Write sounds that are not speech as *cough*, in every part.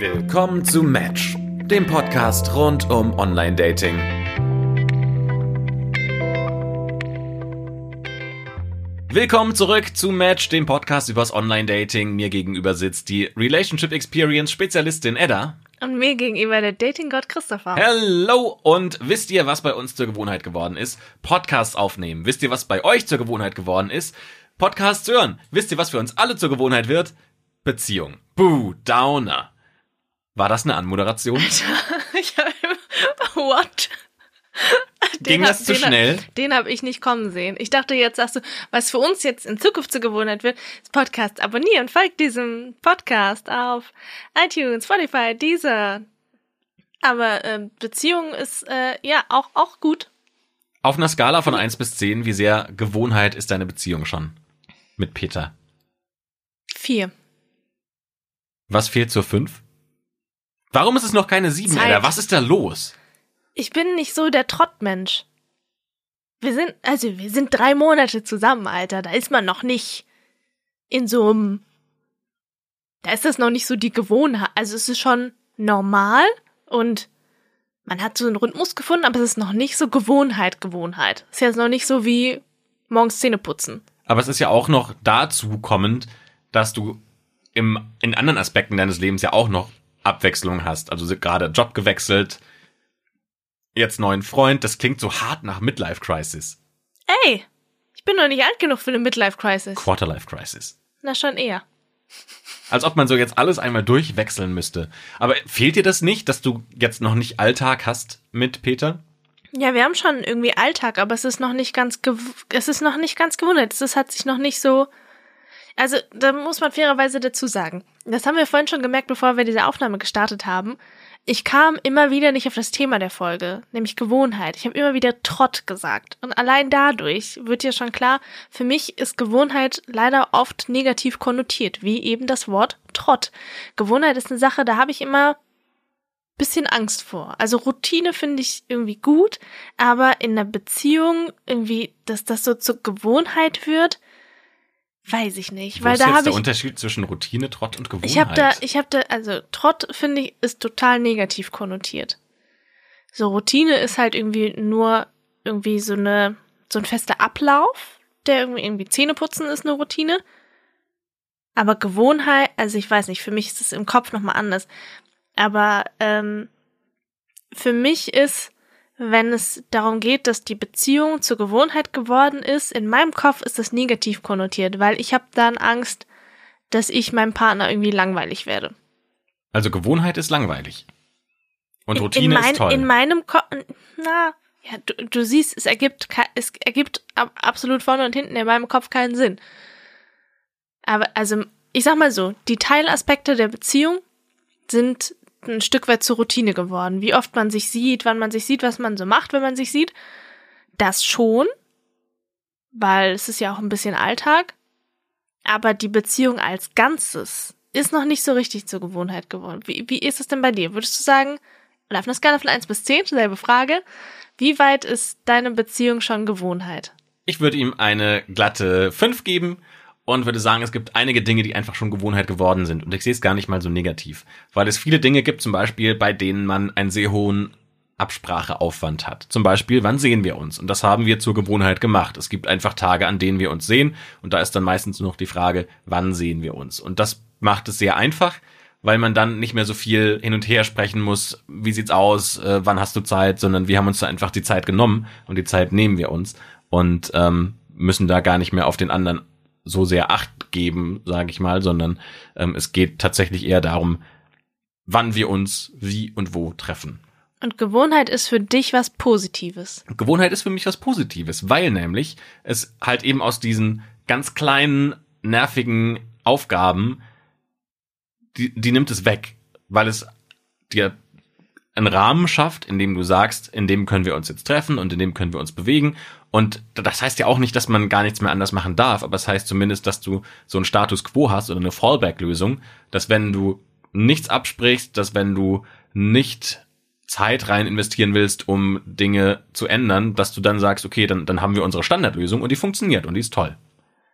Willkommen zu Match, dem Podcast rund um Online-Dating. Willkommen zurück zu Match, dem Podcast übers Online-Dating. Mir gegenüber sitzt die Relationship Experience Spezialistin Edda. Und mir gegenüber der Dating-Gott Christopher. Hello! Und wisst ihr, was bei uns zur Gewohnheit geworden ist? Podcasts aufnehmen. Wisst ihr, was bei euch zur Gewohnheit geworden ist? Podcasts hören. Wisst ihr, was für uns alle zur Gewohnheit wird? Beziehung. Boo, Downer. War das eine Anmoderation? *laughs* ich hab, what? Ging das zu den schnell? Hab, den habe ich nicht kommen sehen. Ich dachte, jetzt sagst du, was für uns jetzt in Zukunft zur Gewohnheit wird, ist Podcast abonnieren. Folgt diesem Podcast auf iTunes, Spotify, Deezer. Aber äh, Beziehung ist äh, ja auch, auch gut. Auf einer Skala von 1 bis 10, wie sehr Gewohnheit ist deine Beziehung schon mit Peter? Vier. Was fehlt zur 5? Warum ist es noch keine 7, Zeit. Alter? Was ist da los? Ich bin nicht so der Trottmensch. Wir sind, also wir sind drei Monate zusammen, Alter. Da ist man noch nicht in so einem, da ist das noch nicht so die Gewohnheit. Also es ist schon normal und man hat so einen Rhythmus gefunden, aber es ist noch nicht so Gewohnheit, Gewohnheit. Es ist jetzt noch nicht so wie morgens Zähne putzen. Aber es ist ja auch noch dazu kommend, dass du im, in anderen Aspekten deines Lebens ja auch noch Abwechslung hast. Also gerade Job gewechselt, jetzt neuen Freund. Das klingt so hart nach Midlife Crisis. Ey, ich bin noch nicht alt genug für eine Midlife Crisis. Quarterlife Crisis. Na schon eher. Als ob man so jetzt alles einmal durchwechseln müsste. Aber fehlt dir das nicht, dass du jetzt noch nicht Alltag hast mit Peter? Ja, wir haben schon irgendwie Alltag, aber es ist noch nicht ganz es ist noch nicht ganz gewundert. Es hat sich noch nicht so also, da muss man fairerweise dazu sagen. Das haben wir vorhin schon gemerkt, bevor wir diese Aufnahme gestartet haben. Ich kam immer wieder nicht auf das Thema der Folge, nämlich Gewohnheit. Ich habe immer wieder Trott gesagt. Und allein dadurch wird ja schon klar, für mich ist Gewohnheit leider oft negativ konnotiert, wie eben das Wort Trott. Gewohnheit ist eine Sache, da habe ich immer bisschen Angst vor. Also Routine finde ich irgendwie gut, aber in einer Beziehung irgendwie, dass das so zur Gewohnheit wird, weiß ich nicht, Wo weil ist da jetzt der ich Unterschied zwischen Routine, Trott und Gewohnheit? ich habe da ich habe da also Trott finde ich ist total negativ konnotiert. So Routine ist halt irgendwie nur irgendwie so eine so ein fester Ablauf, der irgendwie irgendwie Zähne putzen ist eine Routine. Aber Gewohnheit, also ich weiß nicht, für mich ist es im Kopf noch mal anders. Aber ähm, für mich ist, wenn es darum geht, dass die Beziehung zur Gewohnheit geworden ist, in meinem Kopf ist das negativ konnotiert, weil ich habe dann Angst, dass ich meinem Partner irgendwie langweilig werde. also Gewohnheit ist langweilig. Und Routine in mein, ist toll. In meinem Kopf, na, ja, du, du siehst, es ergibt, es ergibt ab, absolut vorne und hinten in meinem Kopf keinen Sinn. Aber also, ich sag mal so, die Teilaspekte der Beziehung sind ein Stück weit zur Routine geworden. Wie oft man sich sieht, wann man sich sieht, was man so macht, wenn man sich sieht. Das schon, weil es ist ja auch ein bisschen Alltag. Aber die Beziehung als Ganzes ist noch nicht so richtig zur Gewohnheit geworden. Wie, wie ist es denn bei dir? Würdest du sagen, auf einer Skala von 1 bis 10, selbe Frage, wie weit ist deine Beziehung schon Gewohnheit? Ich würde ihm eine glatte 5 geben und würde sagen, es gibt einige Dinge, die einfach schon Gewohnheit geworden sind. Und ich sehe es gar nicht mal so negativ. Weil es viele Dinge gibt, zum Beispiel, bei denen man einen sehr hohen Abspracheaufwand hat. Zum Beispiel, wann sehen wir uns? Und das haben wir zur Gewohnheit gemacht. Es gibt einfach Tage, an denen wir uns sehen. Und da ist dann meistens nur noch die Frage, wann sehen wir uns? Und das macht es sehr einfach, weil man dann nicht mehr so viel hin und her sprechen muss. Wie sieht's aus? Äh, wann hast du Zeit? Sondern wir haben uns da einfach die Zeit genommen und die Zeit nehmen wir uns und ähm, müssen da gar nicht mehr auf den anderen so sehr Acht geben, sage ich mal, sondern ähm, es geht tatsächlich eher darum, wann wir uns wie und wo treffen. Und Gewohnheit ist für dich was Positives. Gewohnheit ist für mich was Positives, weil nämlich es halt eben aus diesen ganz kleinen, nervigen Aufgaben, die, die nimmt es weg, weil es dir einen Rahmen schafft, in dem du sagst, in dem können wir uns jetzt treffen und in dem können wir uns bewegen. Und das heißt ja auch nicht, dass man gar nichts mehr anders machen darf, aber es heißt zumindest, dass du so einen Status quo hast oder eine Fallback-Lösung, dass wenn du nichts absprichst, dass wenn du nicht Zeit rein investieren willst, um Dinge zu ändern, dass du dann sagst, okay, dann, dann haben wir unsere Standardlösung und die funktioniert und die ist toll.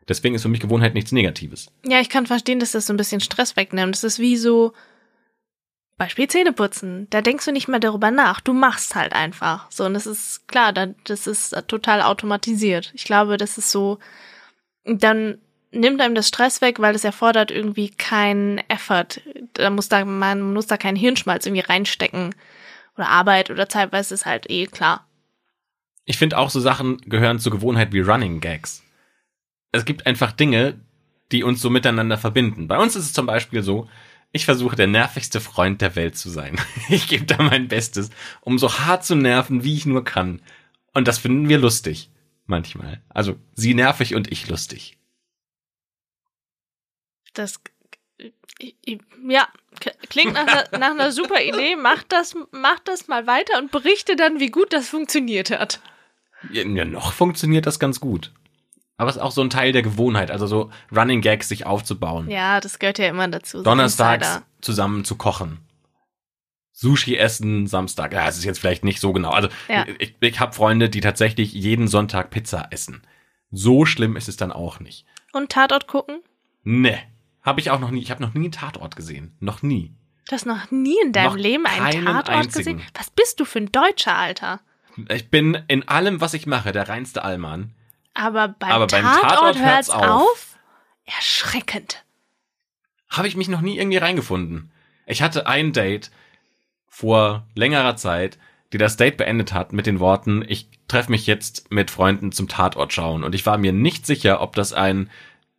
Deswegen ist für mich Gewohnheit nichts Negatives. Ja, ich kann verstehen, dass das so ein bisschen Stress wegnimmt. Das ist wie so, Beispiel Zähneputzen. Da denkst du nicht mehr darüber nach. Du machst halt einfach. So, und das ist klar, das ist total automatisiert. Ich glaube, das ist so, dann nimmt einem das Stress weg, weil es erfordert irgendwie keinen Effort. Da muss da, man muss da keinen Hirnschmalz irgendwie reinstecken. Oder Arbeit oder Zeitweise ist halt eh klar. Ich finde auch so Sachen gehören zur Gewohnheit wie Running Gags. Es gibt einfach Dinge, die uns so miteinander verbinden. Bei uns ist es zum Beispiel so, ich versuche der nervigste Freund der Welt zu sein. *laughs* Ich gebe da mein Bestes, um so hart zu nerven, wie ich nur kann. Und das finden wir lustig. Manchmal. Also sie nervig und ich lustig. Das ja, klingt nach einer, nach einer super Idee. Mach das, mach das mal weiter und berichte dann, wie gut das funktioniert hat. Ja, noch funktioniert das ganz gut. Aber es ist auch so ein Teil der Gewohnheit, also so Running Gags sich aufzubauen. Ja, das gehört ja immer dazu. Donnerstags zusammen zu kochen. Sushi essen Samstag. Ja, es ist jetzt vielleicht nicht so genau. Also ja. ich, ich habe Freunde, die tatsächlich jeden Sonntag Pizza essen. So schlimm ist es dann auch nicht. Und Tatort gucken? Nee. Habe ich auch noch nie. Ich habe noch nie einen Tatort gesehen. Noch nie. Du hast noch nie in deinem noch Leben einen Tatort einzigen. gesehen? Was bist du für ein Deutscher, Alter? Ich bin in allem, was ich mache, der reinste Allmann. Aber beim, Aber beim Tatort, Tatort hört's auf. auf. Erschreckend. Habe ich mich noch nie irgendwie reingefunden. Ich hatte ein Date vor längerer Zeit, die das Date beendet hat mit den Worten, ich treffe mich jetzt mit Freunden zum Tatort schauen. Und ich war mir nicht sicher, ob das ein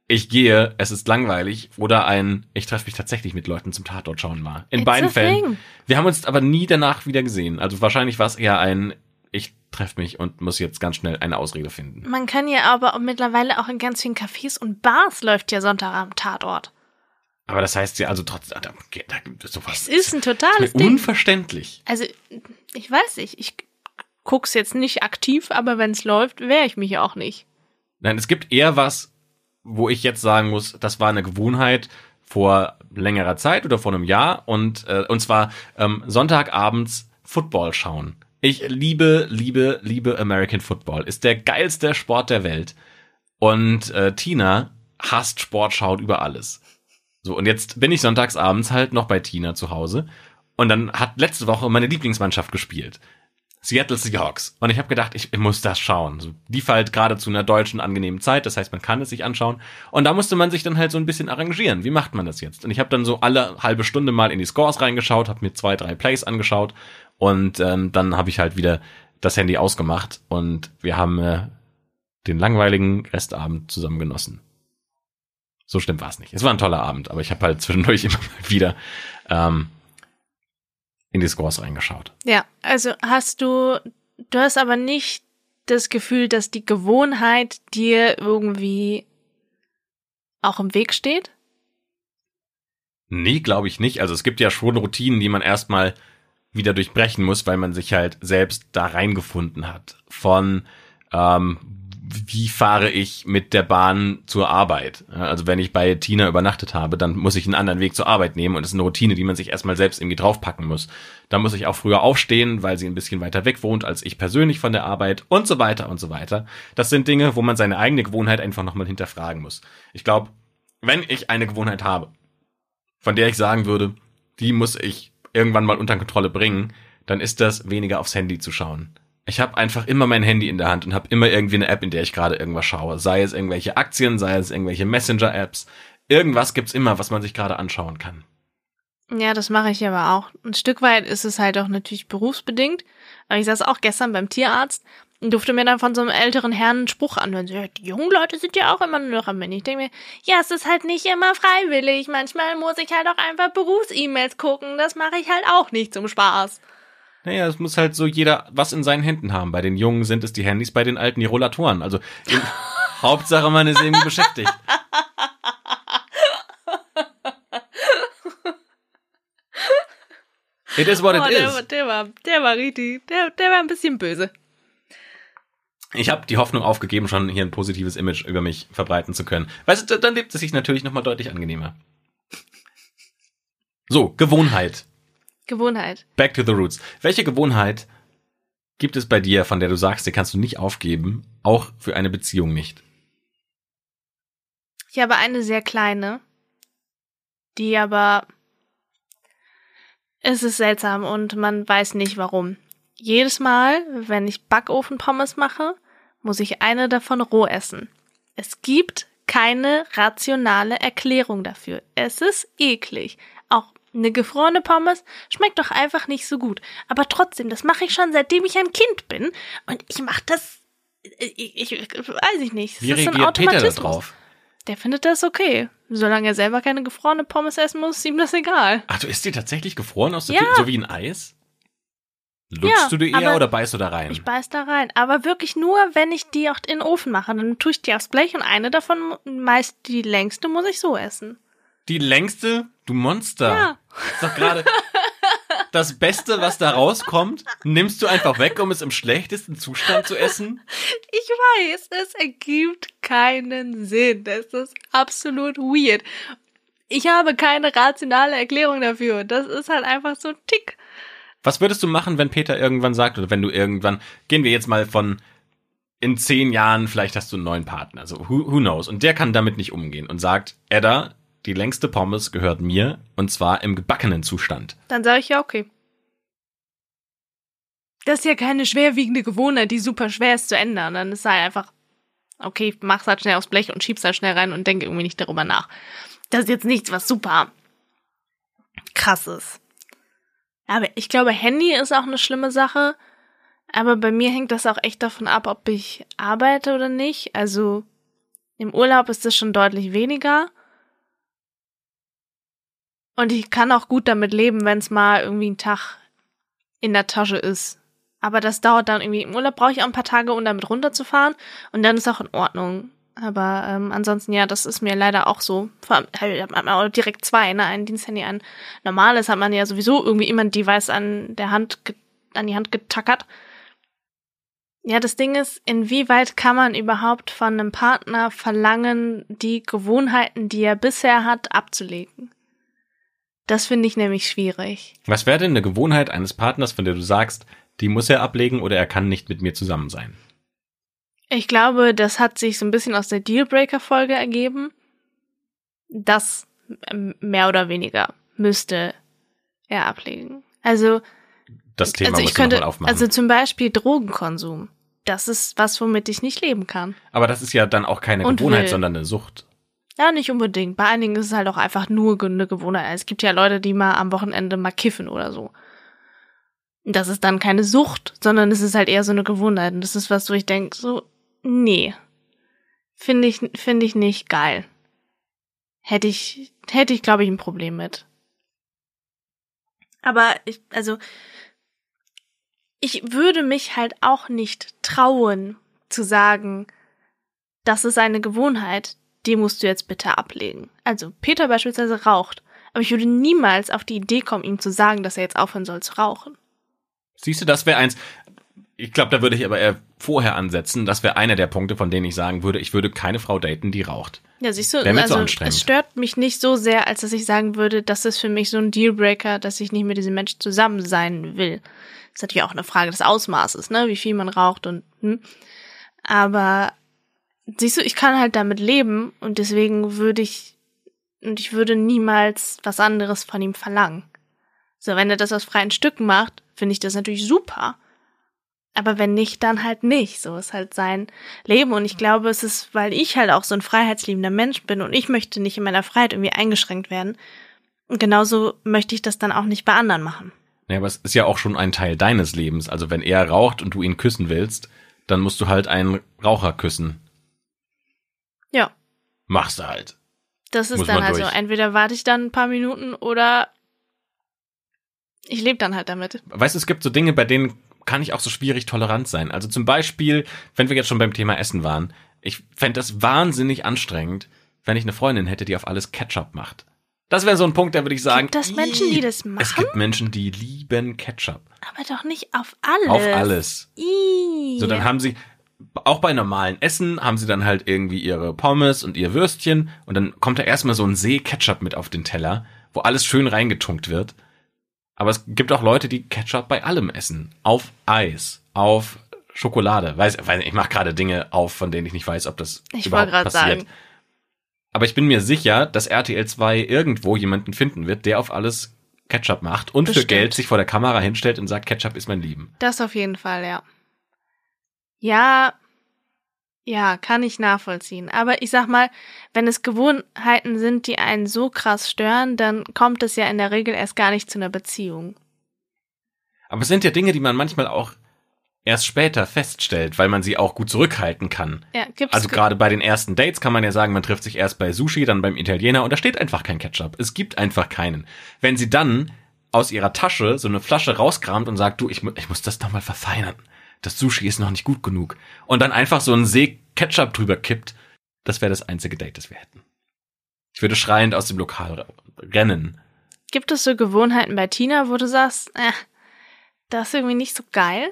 ich gehe, es ist langweilig oder ein ich treffe mich tatsächlich mit Leuten zum Tatort schauen war. In It's beiden Fällen. Thing. Wir haben uns aber nie danach wieder gesehen. Also wahrscheinlich war es eher ein treffe mich und muss jetzt ganz schnell eine Ausrede finden. Man kann ja aber mittlerweile auch in ganz vielen Cafés und Bars läuft ja Sonntag am Tatort. Aber das heißt ja also trotzdem, da, da gibt es sowas. Es ist ein totales ist Ding. Unverständlich. Also, ich weiß nicht, ich guck's jetzt nicht aktiv, aber wenn es läuft, wehre ich mich auch nicht. Nein, es gibt eher was, wo ich jetzt sagen muss, das war eine Gewohnheit vor längerer Zeit oder vor einem Jahr und, äh, und zwar ähm, Sonntagabends Football schauen. Ich liebe, liebe, liebe American Football. Ist der geilste Sport der Welt. Und äh, Tina hasst Sport, schaut über alles. So, und jetzt bin ich sonntagsabends halt noch bei Tina zu Hause. Und dann hat letzte Woche meine Lieblingsmannschaft gespielt. Seattle Seahawks. Und ich habe gedacht, ich, ich, muss das schauen. So, die fällt gerade zu einer deutschen angenehmen Zeit, das heißt, man kann es sich anschauen. Und da musste man sich dann halt so ein bisschen arrangieren. Wie macht man das jetzt? Und ich habe dann so alle halbe Stunde mal in die Scores reingeschaut, habe mir zwei, drei Plays angeschaut und ähm, dann habe ich halt wieder das Handy ausgemacht und wir haben äh, den langweiligen Restabend zusammen genossen. So schlimm war es nicht. Es war ein toller Abend, aber ich habe halt zwischendurch *laughs* immer mal wieder ähm, in die Scores reingeschaut. Ja, also hast du, du hast aber nicht das Gefühl, dass die Gewohnheit dir irgendwie auch im Weg steht? Nee, glaube ich nicht. Also es gibt ja schon Routinen, die man erstmal wieder durchbrechen muss, weil man sich halt selbst da reingefunden hat. Von ähm, wie fahre ich mit der Bahn zur Arbeit? Also wenn ich bei Tina übernachtet habe, dann muss ich einen anderen Weg zur Arbeit nehmen und das ist eine Routine, die man sich erstmal selbst irgendwie draufpacken muss. Da muss ich auch früher aufstehen, weil sie ein bisschen weiter weg wohnt als ich persönlich von der Arbeit und so weiter und so weiter. Das sind Dinge, wo man seine eigene Gewohnheit einfach nochmal hinterfragen muss. Ich glaube, wenn ich eine Gewohnheit habe, von der ich sagen würde, die muss ich irgendwann mal unter Kontrolle bringen, dann ist das weniger aufs Handy zu schauen. Ich habe einfach immer mein Handy in der Hand und habe immer irgendwie eine App, in der ich gerade irgendwas schaue. Sei es irgendwelche Aktien, sei es irgendwelche Messenger-Apps. Irgendwas gibt's immer, was man sich gerade anschauen kann. Ja, das mache ich aber auch. Ein Stück weit ist es halt auch natürlich berufsbedingt. Aber ich saß auch gestern beim Tierarzt durfte mir dann von so einem älteren Herrn einen Spruch anhören. So, ja, die jungen Leute sind ja auch immer nur noch am Handy. Ich denke mir, ja, es ist halt nicht immer freiwillig. Manchmal muss ich halt auch einfach Berufs-E-Mails gucken. Das mache ich halt auch nicht zum Spaß. Naja, es muss halt so jeder was in seinen Händen haben. Bei den Jungen sind es die Handys, bei den Alten die Rollatoren. Also *laughs* Hauptsache, man ist irgendwie beschäftigt. *laughs* It is what it oh, der, is. Der war, der war richtig, der, der war ein bisschen böse. Ich habe die Hoffnung aufgegeben, schon hier ein positives Image über mich verbreiten zu können. Weißt du, dann lebt es sich natürlich nochmal deutlich angenehmer. So, Gewohnheit. Gewohnheit. Back to the roots. Welche Gewohnheit gibt es bei dir, von der du sagst, die kannst du nicht aufgeben, auch für eine Beziehung nicht? Ich habe eine sehr kleine, die aber Es ist seltsam und man weiß nicht warum. Jedes Mal, wenn ich Backofenpommes mache, muss ich eine davon roh essen. Es gibt keine rationale Erklärung dafür. Es ist eklig. Auch eine gefrorene Pommes schmeckt doch einfach nicht so gut. Aber trotzdem, das mache ich schon seitdem ich ein Kind bin. Und ich mache das. Ich, ich, weiß ich nicht. Das Wie ist so ein reagiert Peter da Automatismus. drauf? Der findet das okay. Solange er selber keine gefrorene Pommes essen muss, ist ihm das egal. Ach, du isst die tatsächlich gefroren aus der Ja. Tüte, so wie ein Eis? Lutschst Ja, du die eher oder beißt du da rein? Ich beiß da rein. Aber wirklich nur, wenn ich die auch in den Ofen mache. Dann tue ich die aufs Blech und eine davon, meist die längste, muss ich so essen. Die längste? Du Monster. Ja. Ist doch gerade das Beste, was da rauskommt, nimmst du einfach weg, um es im schlechtesten Zustand zu essen? Ich weiß, es ergibt keinen Sinn. Das ist absolut weird. Ich habe keine rationale Erklärung dafür. Das ist halt einfach so ein Tick. Was würdest du machen, wenn Peter irgendwann sagt, oder wenn du irgendwann, gehen wir jetzt mal von in zehn Jahren, vielleicht hast du einen neuen Partner, also who, who knows, und der kann damit nicht umgehen und sagt, Edda, die längste Pommes gehört mir, und zwar im gebackenen Zustand. Dann sage ich ja, okay. Das ist ja keine schwerwiegende Gewohnheit, die super schwer ist zu ändern. Dann ist halt einfach, okay, mach's halt schnell aufs Blech und schieb's halt schnell rein und denke irgendwie nicht darüber nach. Das ist jetzt nichts, was super krass ist. Aber ich glaube, Handy ist auch eine schlimme Sache. Aber bei mir hängt das auch echt davon ab, ob ich arbeite oder nicht. Also im Urlaub ist das schon deutlich weniger. Und ich kann auch gut damit leben, wenn es mal irgendwie ein Tag in der Tasche ist. Aber das dauert dann irgendwie. Im Urlaub brauche ich auch ein paar Tage, um damit runterzufahren. Und dann ist auch in Ordnung. Aber ähm, ansonsten, ja, das ist mir leider auch so. Vor allem halt, hat man auch direkt zwei, ne? Ein Diensthandy, ein normales hat man ja sowieso irgendwie immer ein Device an der Hand, an die Hand getackert. Ja, das Ding ist, inwieweit kann man überhaupt von einem Partner verlangen, die Gewohnheiten, die er bisher hat, abzulegen? Das finde ich nämlich schwierig. Was wäre denn eine Gewohnheit eines Partners, von der du sagst, die muss er ablegen oder er kann nicht mit mir zusammen sein? Ich glaube, das hat sich so ein bisschen aus der Dealbreaker-Folge ergeben. Das ähm, mehr oder weniger müsste er ablegen. Also, Das Thema also ich könnte, aufmachen. also zum Beispiel Drogenkonsum. Das ist was, womit ich nicht leben kann. Aber das ist ja dann auch keine Und Gewohnheit, will. sondern eine Sucht. Ja, nicht unbedingt. Bei einigen ist es halt auch einfach nur eine Gewohnheit. Es gibt ja Leute, die mal am Wochenende mal kiffen oder so. Das ist dann keine Sucht, sondern es ist halt eher so eine Gewohnheit. Und das ist was, wo ich denke, so, nee. Finde ich, finde ich nicht geil. Hätte ich, hätte ich, glaube ich, ein Problem mit. Aber ich, also, ich würde mich halt auch nicht trauen zu sagen, das ist eine Gewohnheit, die musst du jetzt bitte ablegen. Also Peter beispielsweise raucht, aber ich würde niemals auf die Idee kommen, ihm zu sagen, dass er jetzt aufhören soll zu rauchen. Siehst du, das wäre eins. Ich glaube, da würde ich aber eher vorher ansetzen. Das wäre einer der Punkte, von denen ich sagen würde, ich würde keine Frau daten, die raucht. Ja, siehst du, also anstrengend. es stört mich nicht so sehr, als dass ich sagen würde, das ist für mich so ein Dealbreaker, dass ich nicht mit diesem Menschen zusammen sein will. Das ist natürlich auch eine Frage des Ausmaßes, ne, wie viel man raucht und hm. aber siehst du, ich kann halt damit leben und deswegen würde ich und ich würde niemals was anderes von ihm verlangen. So, wenn er das aus freien Stücken macht, finde ich das natürlich super. Aber wenn nicht, dann halt nicht. So ist halt sein Leben. Und ich glaube, es ist, weil ich halt auch so ein freiheitsliebender Mensch bin und ich möchte nicht in meiner Freiheit irgendwie eingeschränkt werden. Und genauso möchte ich das dann auch nicht bei anderen machen. Ja, aber es ist ja auch schon ein Teil deines Lebens. Also wenn er raucht und du ihn küssen willst, dann musst du halt einen Raucher küssen. Ja, Machst du halt. das ist Muss dann man halt so. durch. Entweder warte ich dann ein paar Minuten oder ich lebe dann halt damit. Weißt du, es gibt so Dinge, bei denen kann ich auch so schwierig tolerant sein. Also zum Beispiel, wenn wir jetzt schon beim Thema Essen waren, ich fände das wahnsinnig anstrengend, wenn ich eine Freundin hätte, die auf alles Ketchup macht. Das wäre so ein Punkt, da würde ich sagen. Gibt es Menschen, die das Es machen? gibt Menschen, die lieben Ketchup. Aber doch nicht auf alles. Auf alles. Ih. So, dann haben sie, auch bei normalen Essen, haben sie dann halt irgendwie ihre Pommes und ihr Würstchen und dann kommt da erstmal so ein See Ketchup mit auf den Teller, wo alles schön reingetunkt wird. Aber es gibt auch Leute, die Ketchup bei allem essen. Auf Eis, auf Schokolade. Weiß, weiß ich mache gerade Dinge auf, von denen ich nicht weiß, ob das Ich überhaupt passiert. sagen. Aber ich bin mir sicher, dass RTL 2 irgendwo jemanden finden wird, der auf alles Ketchup macht und Bestimmt. für Geld sich vor der Kamera hinstellt und sagt, Ketchup ist mein Leben. Das auf jeden Fall, ja. Ja, ja, kann ich nachvollziehen. Aber ich sag mal, wenn es Gewohnheiten sind, die einen so krass stören, dann kommt es ja in der Regel erst gar nicht zu einer Beziehung. Aber es sind ja Dinge, die man manchmal auch erst später feststellt, weil man sie auch gut zurückhalten kann. Ja, gibt's Also ge- gerade bei den ersten Dates kann man ja sagen, man trifft sich erst bei Sushi, dann beim Italiener und da steht einfach kein Ketchup. Es gibt einfach keinen. Wenn sie dann aus ihrer Tasche so eine Flasche rauskramt und sagt, du, ich, mu ich muss das nochmal verfeinern. Das Sushi ist noch nicht gut genug. Und dann einfach so einen See Ketchup drüber kippt, das wäre das einzige Date, das wir hätten. Ich würde schreiend aus dem Lokal rennen. Gibt es so Gewohnheiten bei Tina, wo du sagst, äh, das ist irgendwie nicht so geil?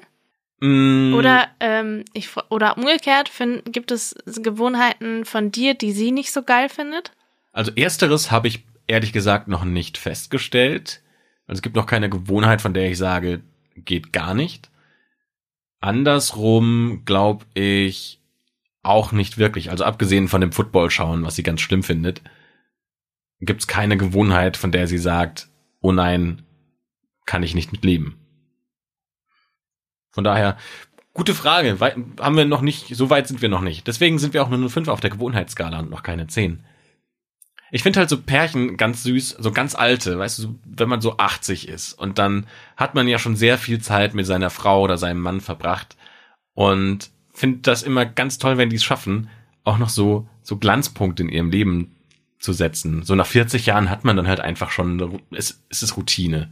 Mm, Oder ähm, ich oder umgekehrt, find, gibt es Gewohnheiten von dir, die sie nicht so geil findet? Also ersteres habe ich ehrlich gesagt noch nicht festgestellt. Also es gibt noch keine Gewohnheit, von der ich sage, geht gar nicht. Andersrum glaube ich auch nicht wirklich. Also abgesehen von dem Football schauen, was sie ganz schlimm findet, gibt es keine Gewohnheit, von der sie sagt, oh nein, kann ich nicht mit leben. Von daher, gute Frage. Haben wir noch nicht, so weit sind wir noch nicht. Deswegen sind wir auch nur eine 5 auf der Gewohnheitsskala und noch keine 10. Ich finde halt so Pärchen ganz süß, so ganz alte, weißt du, wenn man so 80 ist und dann hat man ja schon sehr viel Zeit mit seiner Frau oder seinem Mann verbracht und finde das immer ganz toll, wenn die es schaffen, auch noch so, so Glanzpunkte in ihrem Leben zu setzen. So nach 40 Jahren hat man dann halt einfach schon, eine Ru- es, ist Routine.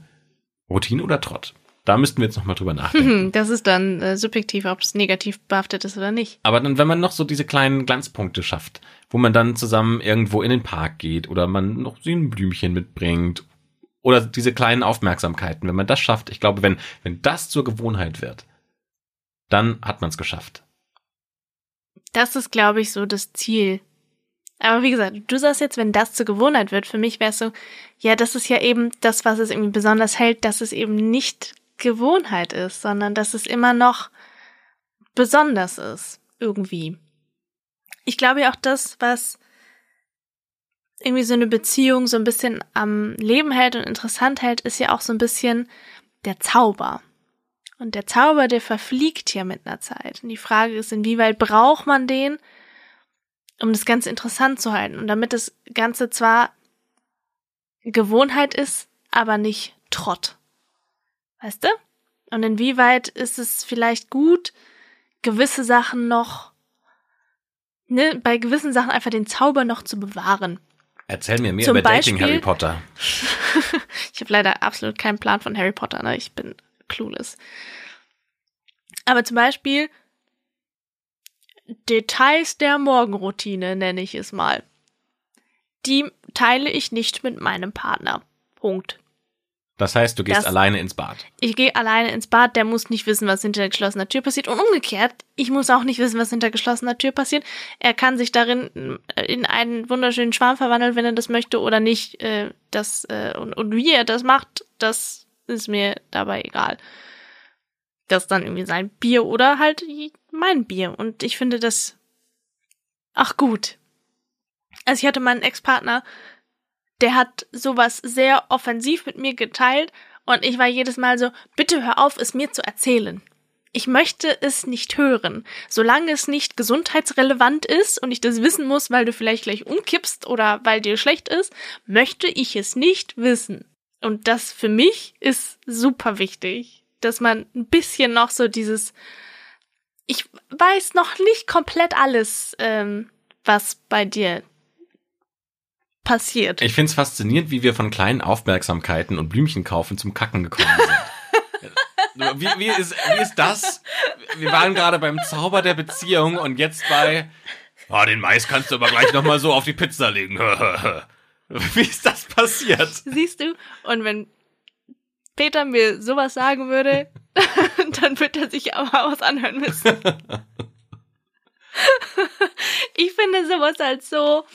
Routine oder Trott? Da müssten wir jetzt nochmal drüber nachdenken. *laughs* Das ist dann äh, subjektiv, ob es negativ behaftet ist oder nicht. Aber dann, wenn man noch so diese kleinen Glanzpunkte schafft, wo man dann zusammen irgendwo in den Park geht oder man noch ein Blümchen mitbringt oder diese kleinen Aufmerksamkeiten, wenn man das schafft, ich glaube, wenn, wenn das zur Gewohnheit wird, dann hat man es geschafft. Das ist, glaube ich, so das Ziel. Aber wie gesagt, du sagst jetzt, wenn das zur Gewohnheit wird, für mich wäre es so, ja, das ist ja eben das, was es irgendwie besonders hält, dass es eben nicht Gewohnheit ist, sondern dass es immer noch besonders ist, irgendwie. Ich glaube ja auch das, was irgendwie so eine Beziehung so ein bisschen am Leben hält und interessant hält, ist ja auch so ein bisschen der Zauber. Und der Zauber, der verfliegt ja mit einer Zeit. Und die Frage ist, inwieweit braucht man den, um das Ganze interessant zu halten? Und damit das Ganze zwar Gewohnheit ist, aber nicht Trott. Weißt du? Und inwieweit ist es vielleicht gut, gewisse Sachen noch, ne, bei gewissen Sachen einfach den Zauber noch zu bewahren. Erzähl mir mehr Zum über Dating Beispiel- Harry Potter. *laughs* Ich habe leider absolut keinen Plan von Harry Potter, ne? Ich bin clueless. Aber zum Beispiel Details der Morgenroutine nenne ich es mal. Die teile ich nicht mit meinem Partner. Punkt. Das heißt, du gehst Das- alleine ins Bad. Ich gehe alleine ins Bad, der muss nicht wissen, was hinter geschlossener Tür passiert. Und umgekehrt, ich muss auch nicht wissen, was hinter geschlossener Tür passiert. Er kann sich darin äh, in einen wunderschönen Schwarm verwandeln, wenn er das möchte oder nicht. Äh, das, äh, und, und wie er das macht, das ist mir dabei egal. Das ist dann irgendwie sein Bier oder halt mein Bier. Und ich finde das. Ach gut. Also ich hatte meinen Ex-Partner, der hat sowas sehr offensiv mit mir geteilt und ich war jedes Mal so, bitte hör auf, es mir zu erzählen. Ich möchte es nicht hören. Solange es nicht gesundheitsrelevant ist und ich das wissen muss, weil du vielleicht gleich umkippst oder weil dir schlecht ist, möchte ich es nicht wissen. Und das für mich ist super wichtig, dass man ein bisschen noch so dieses, ich weiß noch nicht komplett alles, ähm, was bei dir passiert. Ich find's faszinierend, wie wir von kleinen Aufmerksamkeiten und Blümchen kaufen zum Kacken gekommen sind. *laughs* wie, wie, ist, wie ist das? Wir waren gerade beim Zauber der Beziehung und jetzt bei, oh, den Mais kannst du aber gleich nochmal so auf die Pizza legen. *laughs* wie ist das passiert? Siehst du? Und wenn Peter mir sowas sagen würde, *laughs* dann wird er sich aber was anhören müssen. ich finde sowas halt so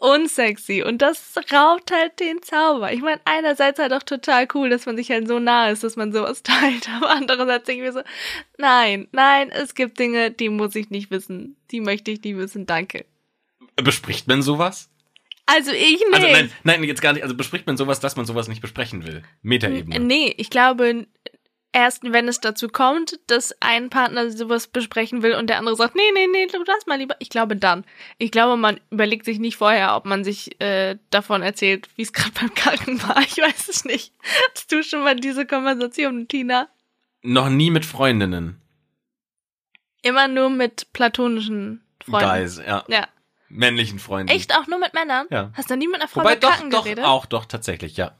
unsexy und das raubt halt den Zauber. Ich meine, einerseits halt auch total cool, dass man sich halt so nah ist, dass man sowas *laughs* teilt, aber andererseits denke ich mir so, nein, nein, es gibt Dinge, die muss ich nicht wissen. Die möchte ich nicht wissen, danke. Bespricht man sowas? Also ich nicht. Also nein, nein, jetzt gar nicht. Also bespricht man sowas, dass man sowas nicht besprechen will. Metaebene. Nee, ich glaube, erst wenn es dazu kommt, dass ein Partner sowas besprechen will und der andere sagt, nee, nee, nee, du lass mal lieber. Ich glaube dann. Ich glaube, man überlegt sich nicht vorher, ob man sich äh, davon erzählt, wie es gerade *laughs* beim Kacken war. Ich weiß es nicht. Hast du schon mal diese Konversation, Tina? Noch nie mit Freundinnen. Immer nur mit platonischen Freunden. Guys, ja. Ja. Männlichen Freunden. Echt auch nur mit Männern? Ja. Hast du nie mit einer Frau Wobei über doch, Kacken doch, geredet? auch doch, tatsächlich, ja.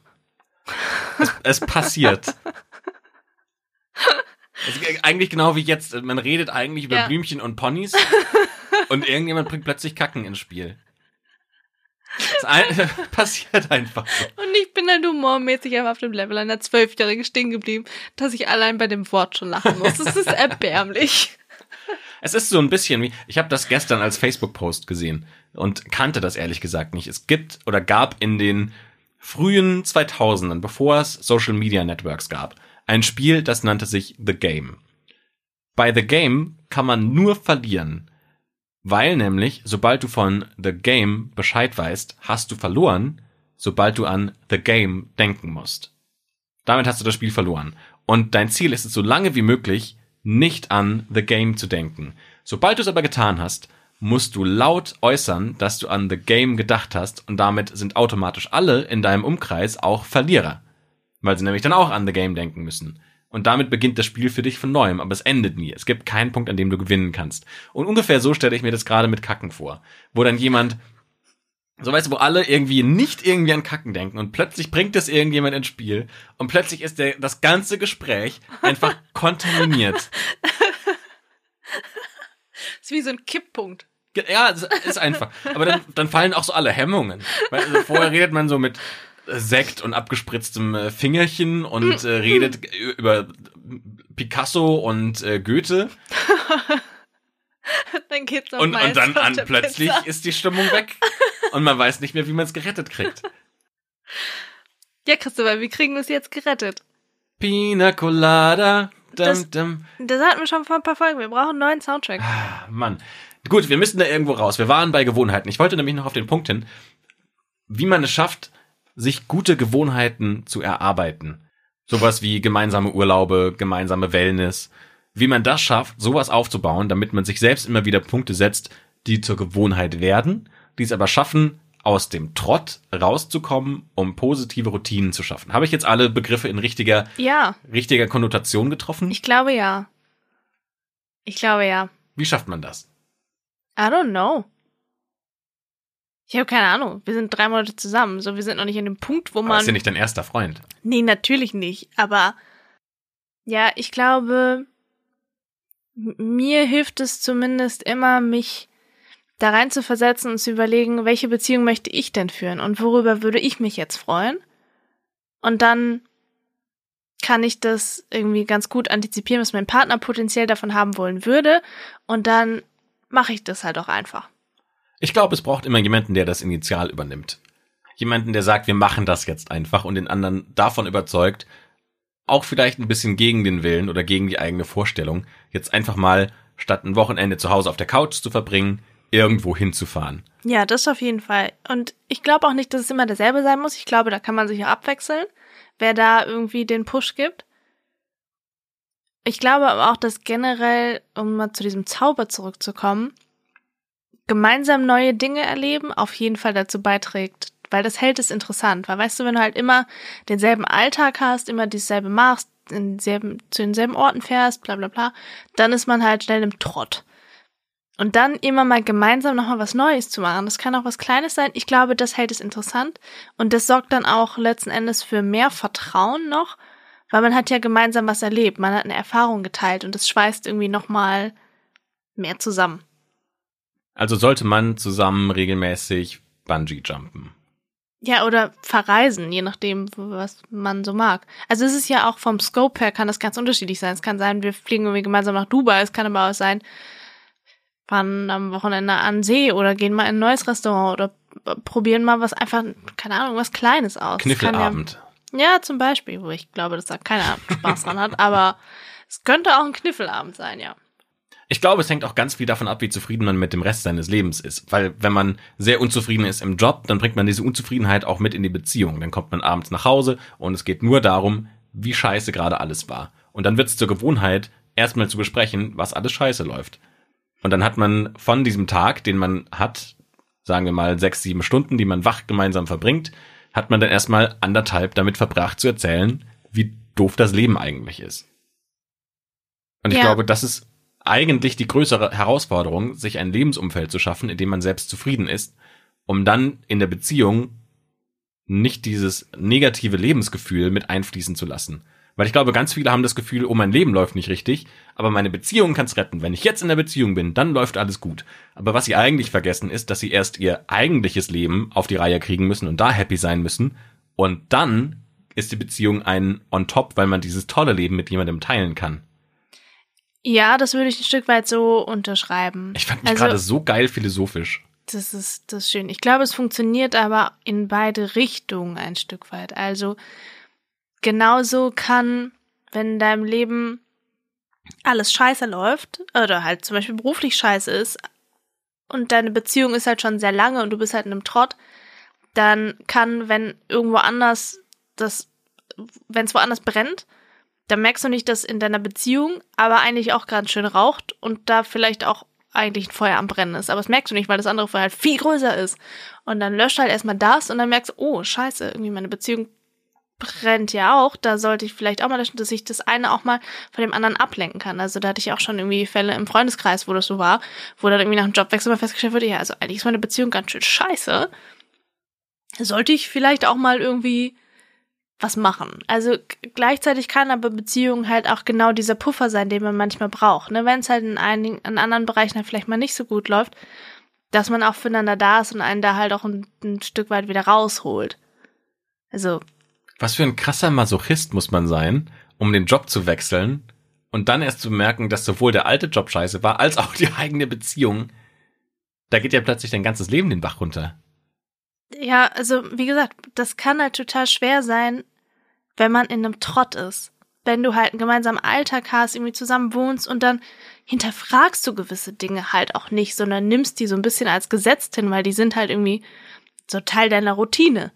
es, es passiert. *laughs* Ist eigentlich genau wie jetzt, man redet eigentlich über Ja. Blümchen und Ponys *laughs* und irgendjemand bringt plötzlich Kacken ins Spiel. Das ein, *laughs* passiert einfach so. Und ich bin halt humormäßig einfach auf dem Level einer Zwölfjährigen stehen geblieben, dass ich allein bei dem Wort schon lachen muss. Das ist erbärmlich. *laughs* Es ist so ein bisschen wie, ich habe das gestern als Facebook-Post gesehen und kannte das ehrlich gesagt nicht. Es gibt oder gab in den frühen 2000ern, bevor es Social Media Networks gab, ein Spiel, das nannte sich The Game. Bei The Game kann man nur verlieren, weil nämlich, sobald du von The Game Bescheid weißt, hast du verloren, sobald du an The Game denken musst. Damit hast du das Spiel verloren. Und dein Ziel ist es, so lange wie möglich nicht an The Game zu denken. Sobald du es aber getan hast, musst du laut äußern, dass du an The Game gedacht hast und damit sind automatisch alle in deinem Umkreis auch Verlierer. Weil sie nämlich dann auch an The Game denken müssen. Und damit beginnt das Spiel für dich von neuem, aber es endet nie. Es gibt keinen Punkt, an dem du gewinnen kannst. Und ungefähr so stelle ich mir das gerade mit Kacken vor. Wo dann jemand, so weißt du, wo alle irgendwie nicht irgendwie an Kacken denken und plötzlich bringt es irgendjemand ins Spiel und plötzlich ist der, das ganze Gespräch einfach *laughs* kontaminiert. Das ist wie so ein Kipppunkt. Ja, es ist einfach. Aber dann, dann fallen auch so alle Hemmungen. Weil also vorher redet man so mit Sekt und abgespritztem äh, Fingerchen und äh, *laughs* redet über Picasso und äh, Goethe. *laughs* Dann geht's auf Und, und dann an plötzlich Pizza. ist die Stimmung weg. *laughs* Und man weiß nicht mehr, wie man es gerettet kriegt. Ja, Christopher, wie kriegen wir es jetzt gerettet? Pina Colada. Dum, Das- dum. Das hatten wir schon vor ein paar Folgen. Wir brauchen einen neuen Soundtrack. Ah, Mann. Gut, wir müssen da irgendwo raus. Wir waren bei Gewohnheiten. Ich wollte nämlich noch auf den Punkt hin, wie man es schafft, sich gute Gewohnheiten zu erarbeiten. Sowas wie gemeinsame Urlaube, gemeinsame Wellness. Wie man das schafft, sowas aufzubauen, damit man sich selbst immer wieder Punkte setzt, die zur Gewohnheit werden, die es aber schaffen, aus dem Trott rauszukommen, um positive Routinen zu schaffen. Habe ich jetzt alle Begriffe in richtiger, Ja, richtiger Konnotation getroffen? ich glaube ja. Ich glaube ja. Wie schafft man das? I don't know. Ich habe keine Ahnung. Wir sind drei Monate zusammen. So, wir sind noch nicht an dem Punkt, wo Aber man. ist ja nicht dein erster Freund. Nee, natürlich nicht. Aber ja, ich glaube, mir hilft es zumindest immer, mich da rein zu versetzen und zu überlegen, welche Beziehung möchte ich denn führen und worüber würde ich mich jetzt freuen. Und dann kann ich das irgendwie ganz gut antizipieren, was mein Partner potenziell davon haben wollen würde. Und dann mache ich das halt auch einfach. Ich glaube, es braucht immer jemanden, der das Initial übernimmt. Jemanden, der sagt, wir machen das jetzt einfach und den anderen davon überzeugt, auch vielleicht ein bisschen gegen den Willen oder gegen die eigene Vorstellung, jetzt einfach mal statt ein Wochenende zu Hause auf der Couch zu verbringen, irgendwo hinzufahren. Ja, das auf jeden Fall. Und ich glaube auch nicht, dass es immer derselbe sein muss. Ich glaube, da kann man sich auch abwechseln, wer da irgendwie den Push gibt. Ich glaube aber auch, dass generell, um mal zu diesem Zauber zurückzukommen, gemeinsam neue Dinge erleben auf jeden Fall dazu beiträgt, weil das hält es interessant. Weil weißt du, wenn du halt immer denselben Alltag hast, immer dieselbe machst, in selben, zu denselben Orten fährst, bla bla bla, dann ist man halt schnell im Trott. Und dann immer mal gemeinsam nochmal was Neues zu machen. Das kann auch was Kleines sein. Ich glaube, das hält es interessant. Und das sorgt dann auch letzten Endes für mehr Vertrauen noch, weil man hat ja gemeinsam was erlebt. Man hat eine Erfahrung geteilt und das schweißt irgendwie nochmal mehr zusammen. Also sollte man zusammen regelmäßig Bungee jumpen. Ja, oder verreisen, je nachdem, was man so mag. Also es ist ja auch vom Scope her kann das ganz unterschiedlich sein. Es kann sein, wir fliegen irgendwie gemeinsam nach Dubai. Es kann aber auch sein, fahren am Wochenende an See oder gehen mal in ein neues Restaurant oder probieren mal was einfach, keine Ahnung, was Kleines aus. Kniffelabend. Ja, ja, zum Beispiel, wo ich glaube, dass da keiner Spaß dran hat, aber *laughs* es könnte auch ein Kniffelabend sein, ja. Ich glaube, es hängt auch ganz viel davon ab, wie zufrieden man mit dem Rest seines Lebens ist. Weil wenn man sehr unzufrieden ist im Job, dann bringt man diese Unzufriedenheit auch mit in die Beziehung. Dann kommt man abends nach Hause und es geht nur darum, wie scheiße gerade alles war. Und dann wird es zur Gewohnheit, erstmal zu besprechen, was alles scheiße läuft. Und dann hat man von diesem Tag, den man hat, sagen wir mal sechs, sieben Stunden, die man wach gemeinsam verbringt, hat man dann erstmal anderthalb damit verbracht zu erzählen, wie doof das Leben eigentlich ist. Und ich Ja. glaube, das ist eigentlich die größere Herausforderung, sich ein Lebensumfeld zu schaffen, in dem man selbst zufrieden ist, um dann in der Beziehung nicht dieses negative Lebensgefühl mit einfließen zu lassen. Weil ich glaube, ganz viele haben das Gefühl, oh, mein Leben läuft nicht richtig, aber meine Beziehung kann's retten. Wenn ich jetzt in der Beziehung bin, dann läuft alles gut. Aber was sie eigentlich vergessen ist, dass sie erst ihr eigentliches Leben auf die Reihe kriegen müssen und da happy sein müssen. Und dann ist die Beziehung ein on top, weil man dieses tolle Leben mit jemandem teilen kann. Ja, das würde ich ein Stück weit so unterschreiben. Ich fand mich Also- gerade so geil philosophisch. Das ist, das ist schön. Ich glaube, es funktioniert aber in beide Richtungen ein Stück weit. Also genauso kann, wenn in deinem Leben alles scheiße läuft oder halt zum Beispiel beruflich scheiße ist und deine Beziehung ist halt schon sehr lange und du bist halt in einem Trott, dann kann, wenn irgendwo anders das, wenn es woanders brennt, dann merkst du nicht, dass in deiner Beziehung aber eigentlich auch ganz schön raucht und da vielleicht auch eigentlich ein Feuer am Brennen ist. Aber das merkst du nicht, weil das andere Feuer halt viel größer ist. Und dann löscht halt erstmal das und dann merkst du, oh, scheiße, irgendwie meine Beziehung brennt ja auch. Da sollte ich vielleicht auch mal löschen, dass ich das eine auch mal von dem anderen ablenken kann. Also da hatte ich auch schon irgendwie Fälle im Freundeskreis, wo das so war, wo dann irgendwie nach dem Jobwechsel mal festgestellt wurde, ja, also eigentlich ist meine Beziehung ganz schön scheiße. Sollte ich vielleicht auch mal irgendwie was machen. Also gleichzeitig kann aber Beziehung halt auch genau dieser Puffer sein, den man manchmal braucht. Ne? Wenn es halt in einigen, in anderen Bereichen halt vielleicht mal nicht so gut läuft, dass man auch füreinander da ist und einen da halt auch ein, ein Stück weit wieder rausholt. Also, Was für ein krasser Masochist muss man sein, um den Job zu wechseln und dann erst zu merken, dass sowohl der alte Job scheiße war, als auch die eigene Beziehung. Da geht ja plötzlich dein ganzes Leben den Bach runter. ja, also wie gesagt, das kann halt total schwer sein, wenn man in einem Trott ist. Wenn du halt einen gemeinsamen Alltag hast, irgendwie zusammen wohnst und dann hinterfragst du gewisse Dinge halt auch nicht, sondern nimmst die so ein bisschen als Gesetz hin, weil die sind halt irgendwie so Teil deiner Routine.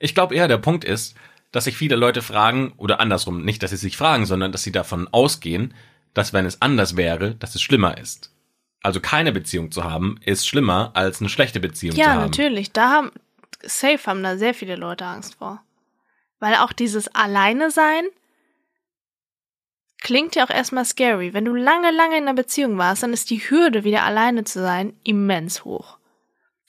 Ich glaube eher, der Punkt ist, dass sich viele Leute fragen, oder andersrum, nicht, dass sie sich fragen, sondern dass sie davon ausgehen, dass wenn es anders wäre, dass es schlimmer ist. Also keine Beziehung zu haben, ist schlimmer, als eine schlechte Beziehung zu Ja, haben. natürlich. Da haben, safe haben da sehr viele Leute Angst vor. Weil auch dieses Alleine sein klingt ja auch erstmal scary. Wenn du lange, lange in einer Beziehung warst, dann ist die Hürde, wieder alleine zu sein, immens hoch.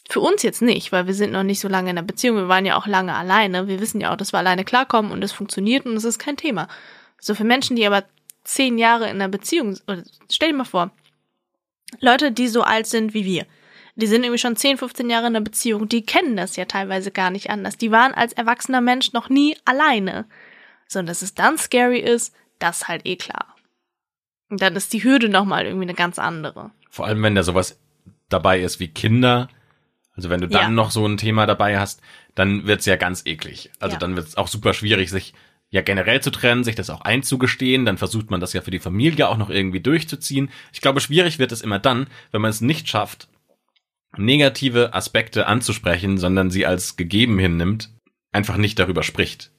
Für uns jetzt nicht, weil wir sind noch nicht so lange in einer Beziehung. Wir waren ja auch lange alleine. Wir wissen ja auch, dass wir alleine klarkommen und es funktioniert und es ist kein Thema. So für Menschen, die aber zehn Jahre in einer Beziehung, oder stell dir mal vor, Leute, die so alt sind wie wir, die sind irgendwie schon 10, 15 Jahre in einer Beziehung, die kennen das ja teilweise gar nicht anders. Die waren als erwachsener Mensch noch nie alleine. So, und dass es dann scary ist, das ist halt eh klar. Und dann ist die Hürde nochmal irgendwie eine ganz andere. Vor allem, wenn da sowas dabei ist wie Kinder. Also wenn du dann Ja. noch so ein Thema dabei hast, dann wird's ja ganz eklig. Also Ja. dann wird's auch super schwierig, sich ja generell zu trennen, sich das auch einzugestehen. Dann versucht man das ja für die Familie auch noch irgendwie durchzuziehen. Ich glaube, schwierig wird es immer dann, wenn man es nicht schafft, negative Aspekte anzusprechen, sondern sie als gegeben hinnimmt, einfach nicht darüber spricht.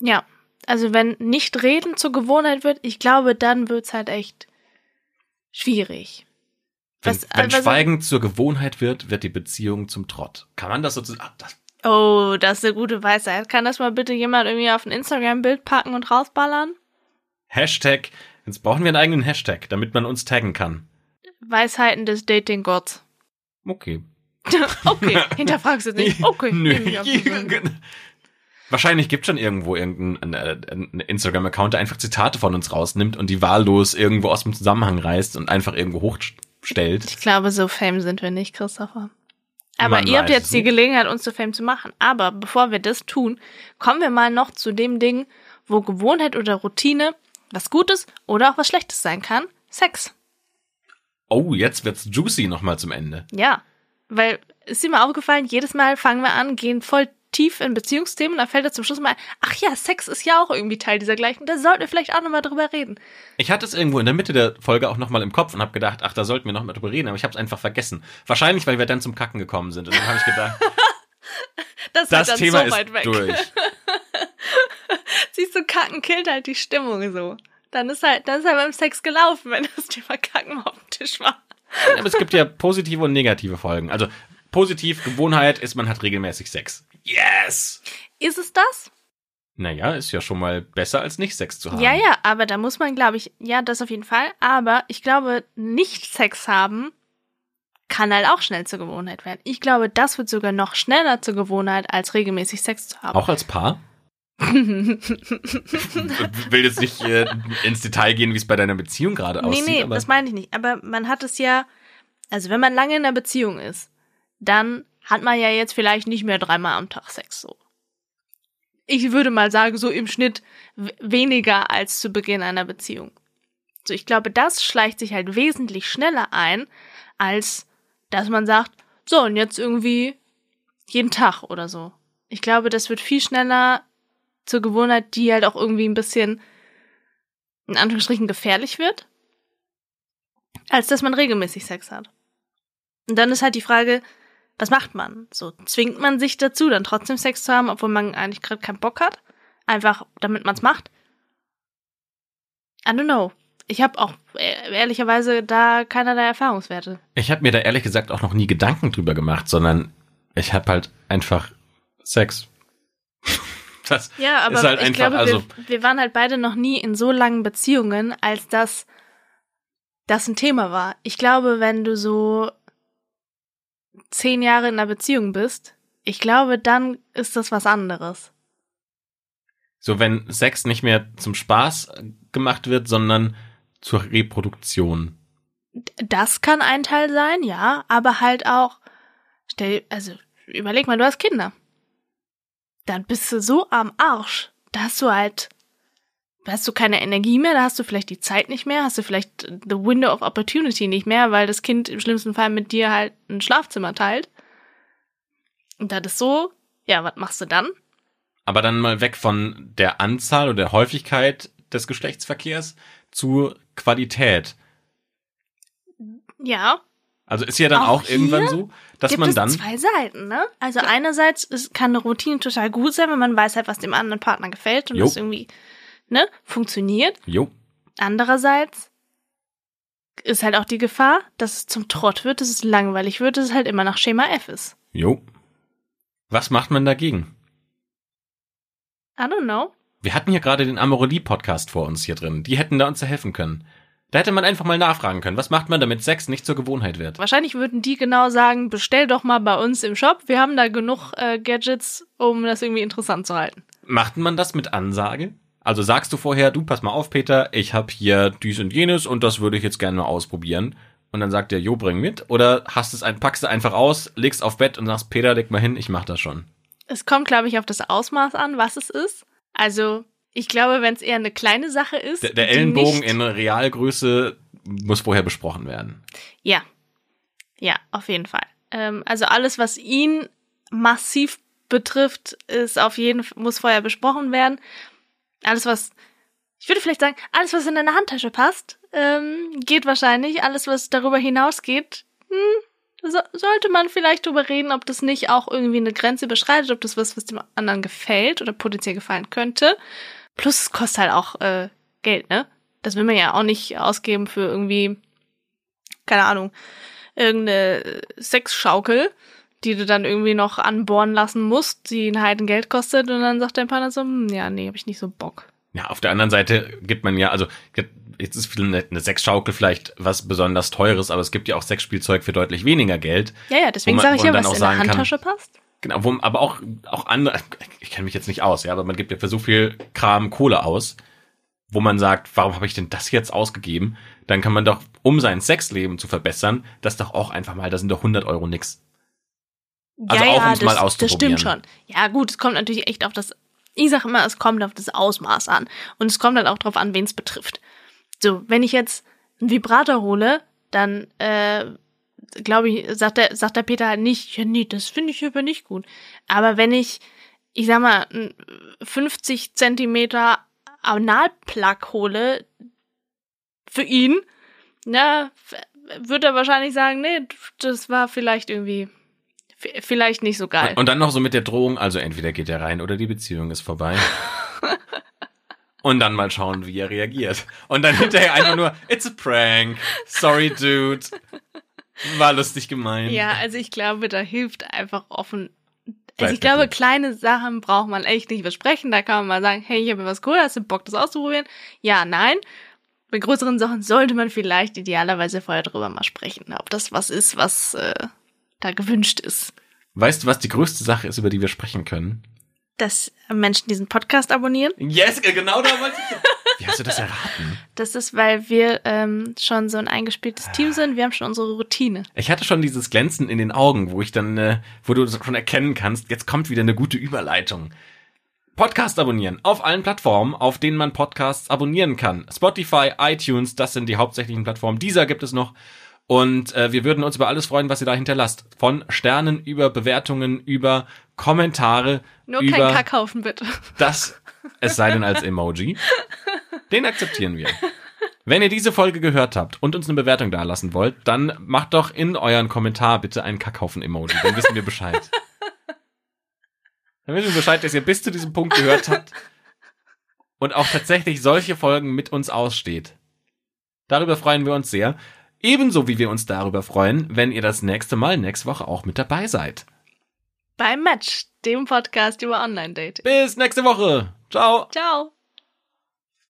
Ja, also wenn nicht reden zur Gewohnheit wird, ich glaube, dann wird's halt echt schwierig. Wenn, Was- wenn also- Schweigen zur Gewohnheit wird, wird die Beziehung zum Trott. Kann man das sozusagen, ah, das Oh, das ist eine gute Weisheit. Kann das mal bitte jemand irgendwie auf ein Instagram-Bild packen und rausballern? Hashtag, jetzt brauchen wir einen eigenen Hashtag, damit man uns taggen kann. Weisheiten des Dating-Gotts. Okay. *laughs* Okay, hinterfragst du *laughs* es nicht. Okay, Nö. *laughs* Wahrscheinlich gibt schon irgendwo irgendeinen äh, Instagram-Account, der einfach Zitate von uns rausnimmt und die wahllos irgendwo aus dem Zusammenhang reißt und einfach irgendwo hochstellt. Ich glaube, so fame sind wir nicht, Christopher. Aber Man ihr habt jetzt es die. Gelegenheit, uns zu Fame zu machen. Aber bevor wir das tun, kommen wir mal noch zu dem Ding, wo Gewohnheit oder Routine was Gutes oder auch was Schlechtes sein kann. Sex. Oh, jetzt wird's juicy nochmal zum Ende. Ja. Weil, ist dir mal aufgefallen, jedes Mal fangen wir an, gehen voll tief in Beziehungsthemen und dann fällt er zum Schluss mal, ach ja, Sex ist ja auch irgendwie Teil dieser Gleichung, da sollten wir vielleicht auch nochmal drüber reden. Ich hatte es irgendwo in der Mitte der Folge auch nochmal im Kopf und habe gedacht, ach, da sollten wir nochmal drüber reden, aber ich habe es einfach vergessen. Wahrscheinlich, weil wir dann zum Kacken gekommen sind. Und dann habe ich gedacht, *laughs* Das, das ist Thema dann so weit ist weg. durch. *laughs* Siehst du, Kacken killt halt die Stimmung so. Dann ist halt, dann ist halt beim Sex gelaufen, wenn das Thema Kacken auf dem Tisch war. Aber es gibt ja positive und negative Folgen. Also positiv, Gewohnheit ist, man hat regelmäßig Sex. Yes! Ist es das? Naja, ist ja schon mal besser als nicht Sex zu haben. Ja, ja, aber da muss man, glaube ich, ja, das auf jeden Fall. Aber ich glaube, nicht Sex haben kann halt auch schnell zur Gewohnheit werden. Ich glaube, das wird sogar noch schneller zur Gewohnheit, als regelmäßig Sex zu haben. Auch als Paar? *laughs* will jetzt nicht äh, ins Detail gehen, wie es bei deiner Beziehung gerade nee, aussieht. nee, aber das meine ich nicht. Aber man hat es ja, also wenn man lange in einer Beziehung ist, dann hat man ja jetzt vielleicht nicht mehr dreimal am Tag Sex so. Ich würde mal sagen, so im Schnitt weniger als zu Beginn einer Beziehung. So, ich glaube, das schleicht sich halt wesentlich schneller ein, als dass man sagt, so, und jetzt irgendwie jeden Tag oder so. Ich glaube, das wird viel schneller zur Gewohnheit, die halt auch irgendwie ein bisschen in Anführungsstrichen gefährlich wird, als dass man regelmäßig Sex hat. Und dann ist halt die Frage, was macht man? So zwingt man sich dazu, dann trotzdem Sex zu haben, obwohl man eigentlich gerade keinen Bock hat, einfach damit man es macht. I don't know. Ich habe auch äh, ehrlicherweise da keinerlei Erfahrungswerte. ich habe mir da ehrlich gesagt auch noch nie Gedanken drüber gemacht, sondern ich habe halt einfach Sex. Das Ja, aber ist halt ich einfach, glaube, also wir, wir waren halt beide noch nie in so langen Beziehungen, als dass das ein Thema war. Ich glaube, wenn du so zehn Jahre in einer Beziehung bist, ich glaube, dann ist das was anderes. so, wenn Sex nicht mehr zum Spaß gemacht wird, sondern zur Reproduktion. Das kann ein Teil sein, ja, aber halt auch, stell, also überleg mal, du hast Kinder. Dann bist du so am Arsch. Da hast du halt, da hast du keine Energie mehr, da hast du vielleicht die Zeit nicht mehr, hast du vielleicht the window of opportunity nicht mehr, weil das Kind im schlimmsten Fall mit dir halt ein Schlafzimmer teilt. Und das ist so, ja, was machst du dann? Aber dann mal weg von der Anzahl oder der Häufigkeit des Geschlechtsverkehrs zu Qualität. Ja, Also ist ja dann Auch auch, irgendwann so, dass gibt man es dann zwei Seiten, ne? Also einerseits ist, kann eine Routine total gut sein, wenn man weiß halt, was dem anderen Partner gefällt und Jo. das irgendwie, ne, funktioniert. jo, Andererseits ist halt auch die Gefahr, dass es zum Trott wird, dass es langweilig wird, dass es halt immer nach Schema F ist. jo. Was macht man dagegen? I don't know. Wir hatten hier gerade den Amorelie-Podcast vor uns hier drin. Die hätten da uns helfen können. Da hätte man einfach mal nachfragen können, was macht man, damit Sex nicht zur Gewohnheit wird? Wahrscheinlich würden die genau sagen, bestell doch mal bei uns im Shop. Wir haben da genug äh, Gadgets, um das irgendwie interessant zu halten. Macht man das mit Ansage? Also sagst du vorher, du pass mal auf, Peter, ich habe hier dies und jenes und das würde ich jetzt gerne mal ausprobieren. Und dann sagt der, jo, bring mit. Oder hast es ein, packst du einfach aus, legst auf Bett und sagst, Peter, leg mal hin, ich mach das schon. Es kommt, glaube ich, auf das Ausmaß an, was es ist. Also, ich glaube, wenn es eher eine kleine Sache ist. Der, der Ellenbogen in Realgröße muss vorher besprochen werden. Ja. Ja, auf jeden Fall. Ähm, also alles, was ihn massiv betrifft, ist auf jeden muss vorher besprochen werden. Alles, was, ich würde vielleicht sagen, alles, was in deine Handtasche passt, ähm, geht wahrscheinlich. Alles, was darüber hinausgeht, hm, so, sollte man vielleicht drüber reden, ob das nicht auch irgendwie eine Grenze überschreitet, ob das was, was dem anderen gefällt oder potenziell gefallen könnte. Plus, es kostet halt auch äh, Geld, ne? Das will man ja auch nicht ausgeben für irgendwie, keine Ahnung, irgendeine Sexschaukel, die du dann irgendwie noch anbohren lassen musst, die ein Heidengeld kostet und dann sagt dein Partner so, hm, ja, nee, hab ich nicht so Bock. Ja, auf der anderen Seite gibt man ja, also jetzt ist eine, eine Sexschaukel vielleicht was besonders teures, aber es gibt ja auch Sexspielzeug für deutlich weniger Geld. Ja, ja, deswegen sage ich ja, was in der sagen kann- Handtasche passt. Genau, wo, aber auch, auch andere, ich kenne mich jetzt nicht aus, ja, aber man gibt ja für so viel Kram Kohle aus, wo man sagt, warum habe ich denn das jetzt ausgegeben? Dann kann man doch, um sein Sexleben zu verbessern, das doch auch einfach mal, da sind doch 100 Euro nix. Also ja, auch, ja, um's das, mal das auszuprobieren. stimmt schon. Ja, gut, es kommt natürlich echt auf das, ich sage immer, es kommt auf das Ausmaß an. Und es kommt dann auch drauf an, wen es betrifft. So, wenn ich jetzt einen Vibrator hole, dann äh, glaube ich, sagt der, sagt der Peter halt nicht, ja, nee, das finde ich aber nicht gut. Aber wenn ich, ich sag mal, 50 Zentimeter Analplug hole für ihn, na, wird er wahrscheinlich sagen, nee, das war vielleicht irgendwie, vielleicht nicht so geil. Und, und dann noch so mit der Drohung, also entweder geht er rein oder die Beziehung ist vorbei. *laughs* und dann mal schauen, wie er reagiert. Und dann hinterher einfach nur, it's a prank. Sorry, dude. War lustig gemeint. Ja, also ich glaube, da hilft einfach offen. Also ich glaube, kleine Sachen braucht man echt nicht besprechen. Da kann man mal sagen, hey, ich habe was cool, hast du Bock, das auszuprobieren? Ja, nein. Bei größeren Sachen sollte man vielleicht idealerweise vorher drüber mal sprechen, ob das was ist, was äh, da gewünscht ist. Weißt du, was die größte Sache ist, über die wir sprechen können? Dass Menschen diesen Podcast abonnieren. Yes, genau da wollte ich. Wie hast du das erraten? Das ist, weil wir ähm, schon so ein eingespieltes Team sind. Wir haben schon unsere Routine. Ich hatte schon dieses Glänzen in den Augen, wo ich dann, äh, wo du schon erkennen kannst, jetzt kommt wieder eine gute Überleitung. Podcast abonnieren auf allen Plattformen, auf denen man Podcasts abonnieren kann. Spotify, iTunes, das sind die hauptsächlichen Plattformen. Dieser gibt es noch. Und äh, wir würden uns über alles freuen, was ihr da hinterlasst. Von Sternen über Bewertungen, über Kommentare. Nur über kein Kackhaufen, bitte. Das, es sei denn als Emoji. *laughs* Den akzeptieren wir. Wenn ihr diese Folge gehört habt und uns eine Bewertung da lassen wollt, dann macht doch in euren Kommentar bitte einen Kackhaufen-Emoji. Dann wissen wir Bescheid. Dann wissen wir Bescheid, dass ihr bis zu diesem Punkt gehört habt und auch tatsächlich solche Folgen mit uns aussteht. Darüber freuen wir uns sehr. Ebenso wie wir uns darüber freuen, wenn ihr das nächste Mal nächste Woche auch mit dabei seid. Beim Match, dem Podcast über Online-Dating. Bis nächste Woche. Ciao. Ciao.